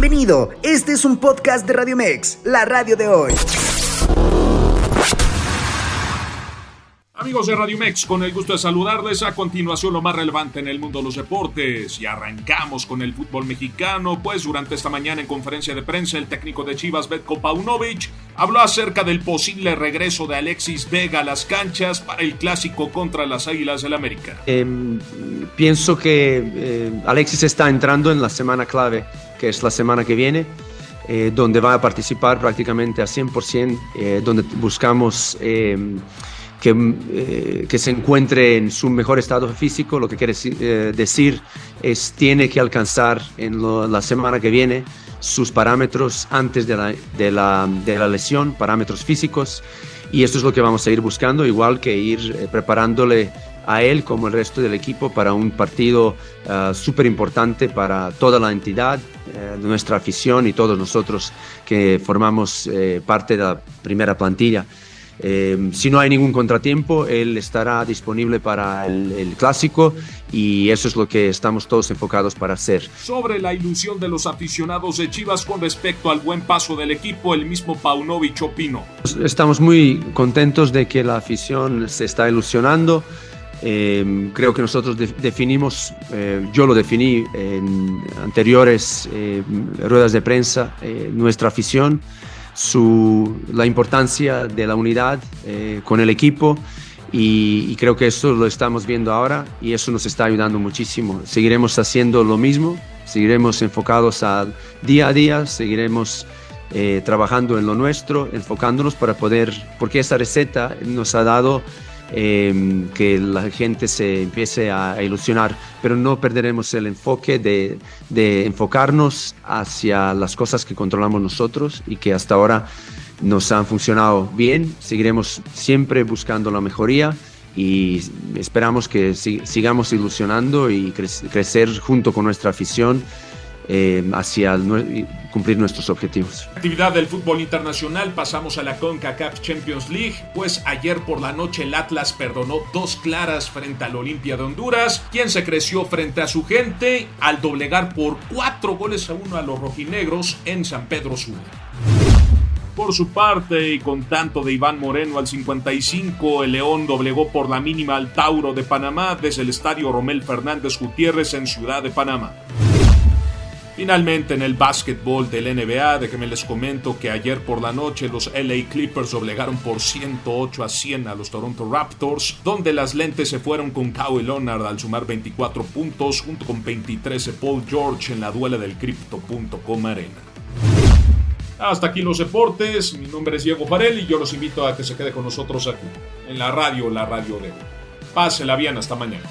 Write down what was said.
Bienvenido, este es un podcast de Radio Mex, la radio de hoy. Amigos de Radio Mex, con el gusto de saludarles. A continuación, lo más relevante en el mundo de los deportes. Y arrancamos con el fútbol mexicano, pues durante esta mañana en conferencia de prensa, el técnico de Chivas, Betko Paunovic, habló acerca del posible regreso de Alexis Vega a las canchas para el clásico contra las Águilas del América. Em, pienso que eh, Alexis está entrando en la semana clave, que es la semana que viene. Eh, donde va a participar prácticamente a 100%, eh, donde buscamos em, que, eh, que, se encuentre en su mejor estado físico, lo que quiere eh, decir es tiene que alcanzar en la semana que viene sus parámetros antes de la, de, la, de la, lesión, parámetros físicos, y esto es lo que vamos a ir buscando, igual que ir preparándole a él como el resto del equipo para un partido uh, súper importante para toda la entidad, uh, nuestra afición y todos nosotros que formamos uh, parte de la primera plantilla. Eh, si no hay ningún contratiempo, él estará disponible para el, el, clásico y eso es lo que estamos todos enfocados para hacer. Sobre la ilusión de los aficionados de Chivas con respecto al buen paso del equipo, el mismo Paunovic opinó. Estamos muy contentos de que la afición se está ilusionando. Eh, creo que nosotros de, definimos, eh, yo lo definí en anteriores eh, ruedas de prensa, eh, nuestra afición su, la importancia de la unidad eh, con el equipo y, y, creo que eso lo estamos viendo ahora y eso nos está ayudando muchísimo. Seguiremos haciendo lo mismo, seguiremos enfocados al día a día, seguiremos eh, trabajando en lo nuestro, enfocándonos para poder, porque esta receta nos ha dado eh, que la gente se empiece a, ilusionar, pero no perderemos el enfoque de, enfocarnos hacia las cosas que controlamos nosotros y que hasta ahora nos han funcionado bien. Seguiremos siempre buscando la mejoría y esperamos que sigamos ilusionando y cre crecer junto con nuestra afición eh, hacia cumplir nuestros objetivos. Actividad del fútbol internacional, pasamos a la CONCACAF Champions League, pues ayer por la noche el Atlas perdonó dos claras frente al Olimpia de Honduras, quien se creció frente a su gente al doblegar por cuatro goles a uno a los rojinegros en San Pedro Sula. Por su parte, y con tanto de Iván Moreno al 55, el León doblegó por la mínima al Tauro de Panamá desde el estadio Romel Fernández Gutiérrez en Ciudad de Panamá. Finalmente en el básquetbol del NBA, de que me les comento que ayer por la noche los LA Clippers doblegaron por 108 a 100 a los Toronto Raptors, donde las lentes se fueron con Kawhi Leonard al sumar 24 puntos junto con 23 de Paul George en la duela del Crypto.com Arena. Hasta aquí los deportes, mi nombre es Diego Farel y yo los invito a que se quede con nosotros aquí, en la radio, la radio de hoy. Pásela bien, hasta mañana.